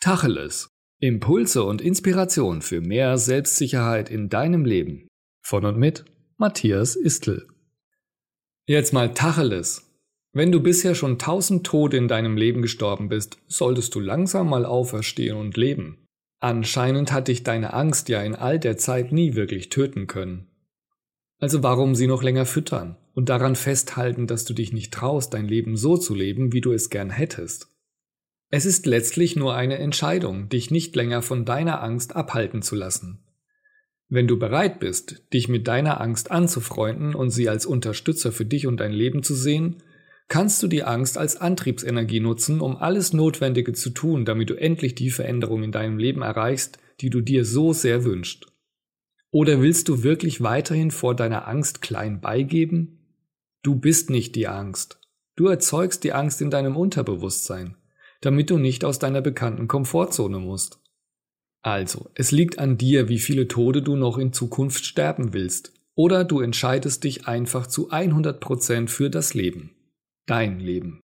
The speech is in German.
Tacheles. Impulse und Inspiration für mehr Selbstsicherheit in deinem Leben. Von und mit Matthias Istl. Jetzt mal Tacheles. Wenn du bisher schon tausend Tode in deinem Leben gestorben bist, solltest du langsam mal auferstehen und leben. Anscheinend hat dich deine Angst ja in all der Zeit nie wirklich töten können. Also warum sie noch länger füttern und daran festhalten, dass du dich nicht traust, dein Leben so zu leben, wie du es gern hättest? Es ist letztlich nur eine Entscheidung, dich nicht länger von deiner Angst abhalten zu lassen. Wenn du bereit bist, dich mit deiner Angst anzufreunden und sie als Unterstützer für dich und dein Leben zu sehen, kannst du die Angst als Antriebsenergie nutzen, um alles Notwendige zu tun, damit du endlich die Veränderung in deinem Leben erreichst, die du dir so sehr wünschst. Oder willst du wirklich weiterhin vor deiner Angst klein beigeben? Du bist nicht die Angst. Du erzeugst die Angst in deinem Unterbewusstsein damit du nicht aus deiner bekannten Komfortzone musst. Also, es liegt an dir, wie viele Tode du noch in Zukunft sterben willst. Oder du entscheidest dich einfach zu 100% für das Leben. Dein Leben.